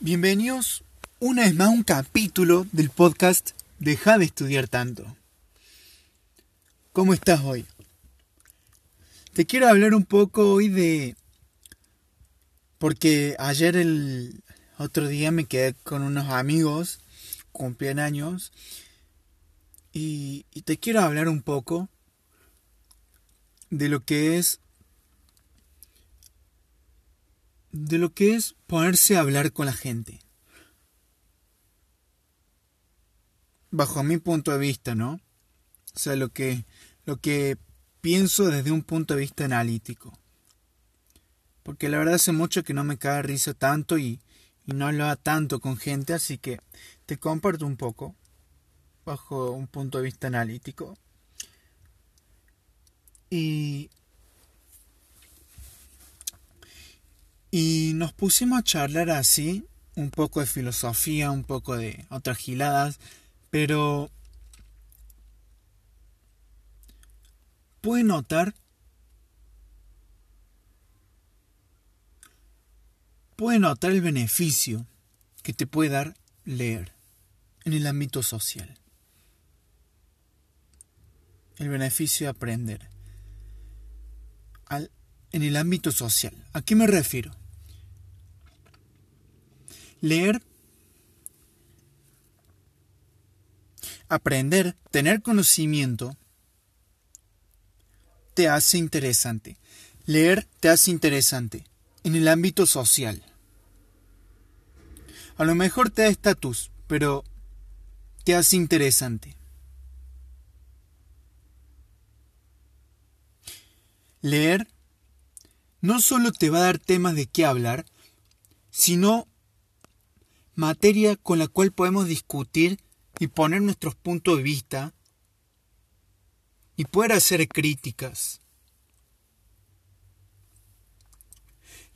Bienvenidos una vez más a un capítulo del podcast Deja de estudiar tanto. ¿Cómo estás hoy? Te quiero hablar un poco hoy de... Porque ayer el otro día me quedé con unos amigos, cumplían años, y, y te quiero hablar un poco de lo que es de lo que es ponerse a hablar con la gente. Bajo mi punto de vista, ¿no? O sea, lo que, lo que pienso desde un punto de vista analítico. Porque la verdad hace mucho que no me cae risa tanto y, y no hablaba tanto con gente, así que te comparto un poco bajo un punto de vista analítico. Y Y nos pusimos a charlar así, un poco de filosofía, un poco de otras giladas, pero puede notar puede notar el beneficio que te puede dar leer en el ámbito social. El beneficio de aprender. Al, en el ámbito social. ¿A qué me refiero? Leer, aprender, tener conocimiento, te hace interesante. Leer te hace interesante en el ámbito social. A lo mejor te da estatus, pero te hace interesante. Leer no solo te va a dar temas de qué hablar, sino materia con la cual podemos discutir y poner nuestros puntos de vista y poder hacer críticas.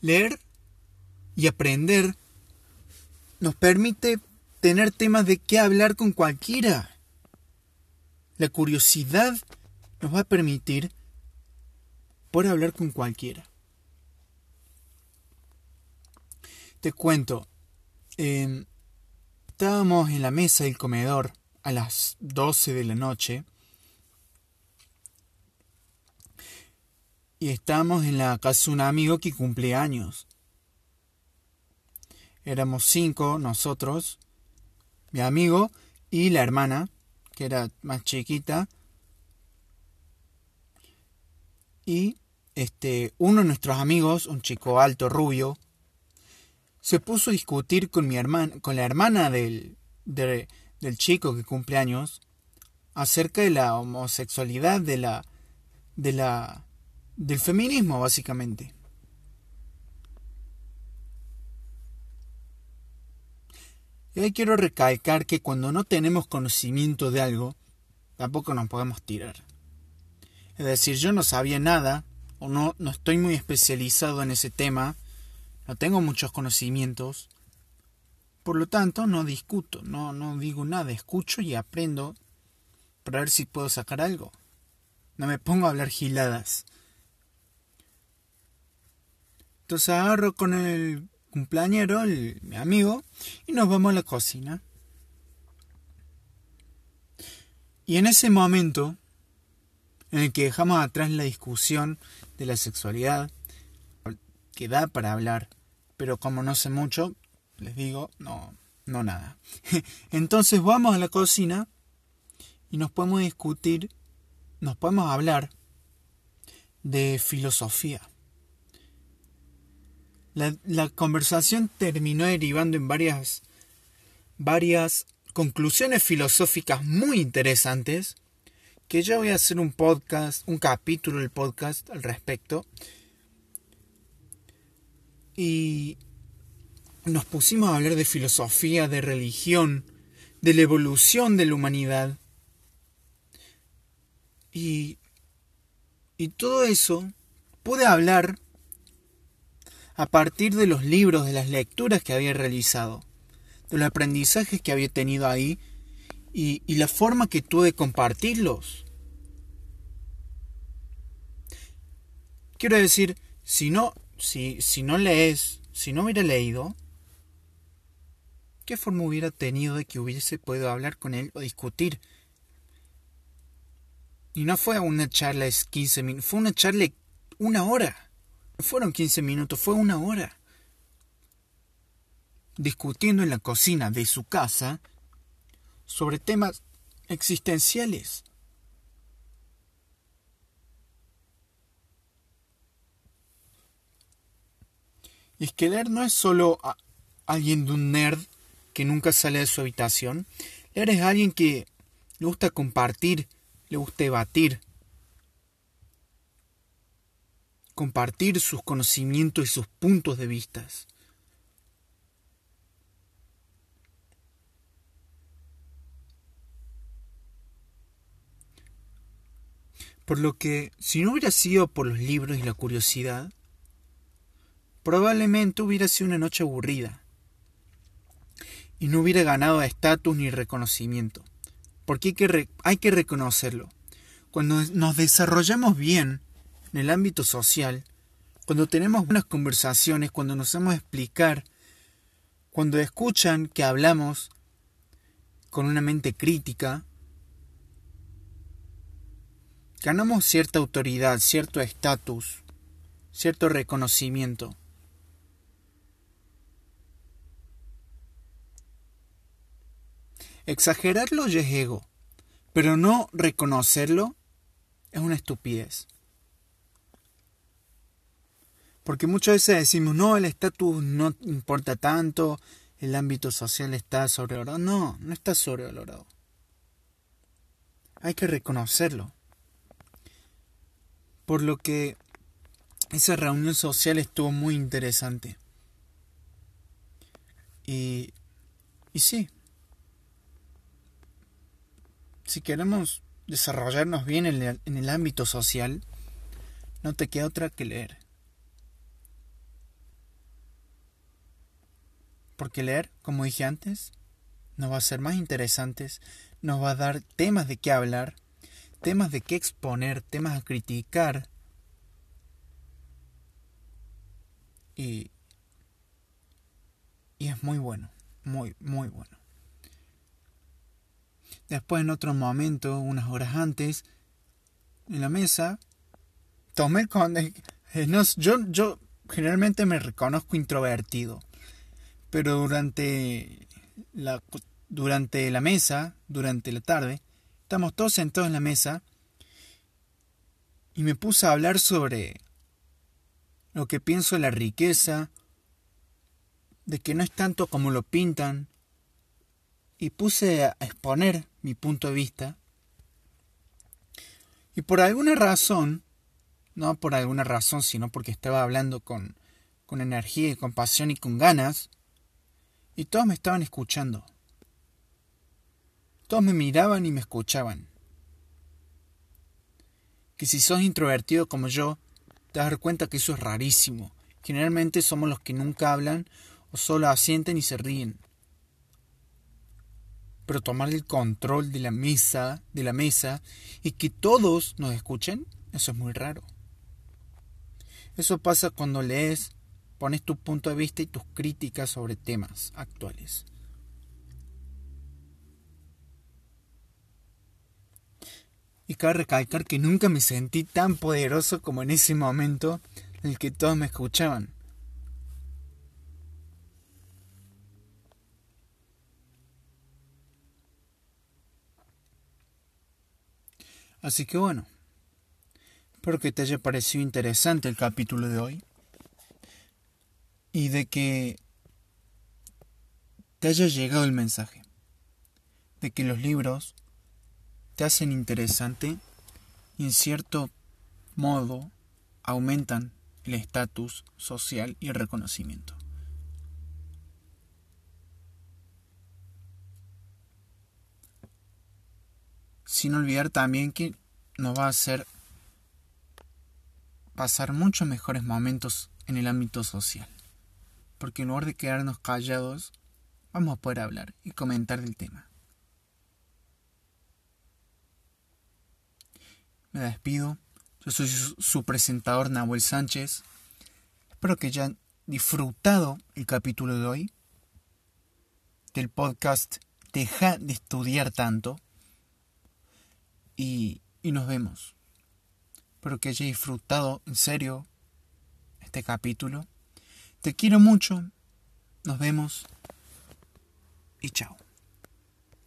Leer y aprender nos permite tener temas de qué hablar con cualquiera. La curiosidad nos va a permitir poder hablar con cualquiera. Te cuento, Em, estábamos en la mesa del comedor a las 12 de la noche. Y estábamos en la casa de un amigo que cumple años. Éramos cinco nosotros, mi amigo y la hermana, que era más chiquita, y este uno de nuestros amigos, un chico alto, rubio, se puso a discutir con mi hermana, con la hermana del, del chico que cumple años, acerca de la homosexualidad, de la, de la, del feminismo, básicamente. Y ahí quiero recalcar que cuando no tenemos conocimiento de algo, tampoco nos podemos tirar. Es decir, yo no sabía nada, o no, no estoy muy especializado en ese tema, no tengo muchos conocimientos, por lo tanto no discuto, no, no digo nada, escucho y aprendo para ver si puedo sacar algo. No me pongo a hablar giladas. Entonces agarro con el cumpleañero, el, mi amigo, y nos vamos a la cocina. Y en ese momento, en el que dejamos atrás la discusión de la sexualidad, que da para hablar, pero como no sé mucho, les digo, no, no nada. Entonces vamos a la cocina y nos podemos discutir, nos podemos hablar de filosofía. La, la, conversación terminó derivando en varias, varias conclusiones filosóficas muy interesantes que ya voy a hacer un podcast, un capítulo del podcast al respecto y nos pusimos a hablar de filosofía, de religión, de la evolución de la humanidad. Y, y todo eso pude hablar a partir de los libros, de las lecturas que había realizado, de los aprendizajes que había tenido ahí y, y la forma que tuve de compartirlos. Quiero decir, si no si, si no lees, si no hubiera leído, ¿qué forma hubiera tenido de que hubiese podido hablar con él o discutir? Y no fue una charla de 15 minutos, fue una charla de una hora. No fueron 15 minutos, fue una hora. Discutiendo en la cocina de su casa sobre temas existenciales. Y es que leer no es solo alguien de un nerd que nunca sale de su habitación. Leer es alguien que le gusta compartir, le gusta debatir, compartir sus conocimientos y sus puntos de vista. Por lo que, si no hubiera sido por los libros y la curiosidad, probablemente hubiera sido una noche aburrida y no hubiera ganado estatus ni reconocimiento. Porque hay que, reconocerlo. Cuando nos desarrollamos bien en el ámbito social, cuando tenemos buenas conversaciones, cuando nos hacemos explicar, cuando escuchan que hablamos con una mente crítica, ganamos cierta autoridad, cierto estatus, cierto reconocimiento. Exagerarlo ya es ego, pero no reconocerlo es una estupidez. Porque muchas veces decimos, no, el estatus no importa tanto, el ámbito social está sobrevalorado. No, no está sobrevalorado. Hay que reconocerlo. Por lo que esa reunión social estuvo muy interesante. Y, y sí, si queremos desarrollarnos bien en el, ámbito social, no te queda otra que leer. Porque leer, como dije antes, nos va a ser más interesantes, nos va a dar temas de qué hablar, temas de qué exponer, temas a criticar. Y, y es muy bueno, muy, muy bueno. Después, en otro momento, unas horas antes, en la mesa, tomé con... No, yo, yo generalmente me reconozco introvertido, pero durante la, durante la mesa, durante la tarde, estamos todos sentados en la mesa y me puse a hablar sobre lo que pienso de la riqueza, de que no es tanto como lo pintan, y puse a exponer mi punto de vista. Y por alguna razón, no por alguna razón, sino porque estaba hablando con, con energía y con pasión y con ganas, y todos me estaban escuchando. Todos me miraban y me escuchaban. Que si sos introvertido como yo, te dar cuenta que eso es rarísimo. Generalmente somos los que nunca hablan o solo asienten y se ríen pero tomar el control de la mesa, de la mesa y que todos nos escuchen, eso es muy raro. Eso pasa cuando lees, pones tu punto de vista y tus críticas sobre temas actuales. Y cabe recalcar que nunca me sentí tan poderoso como en ese momento en el que todos me escuchaban. Así que bueno, espero que te haya parecido interesante el capítulo de hoy y de que te haya llegado el mensaje de que los libros te hacen interesante y en cierto modo aumentan el estatus social y el reconocimiento. Sin olvidar también que nos va a hacer pasar muchos mejores momentos en el ámbito social. Porque en lugar de quedarnos callados, vamos a poder hablar y comentar del tema. Me despido. Yo soy su presentador Nahuel Sánchez. Espero que hayan disfrutado el capítulo de hoy. del podcast Deja de estudiar tanto. Y, nos vemos. Espero que hayas disfrutado en serio este capítulo. Te quiero mucho. Nos vemos. Y chao.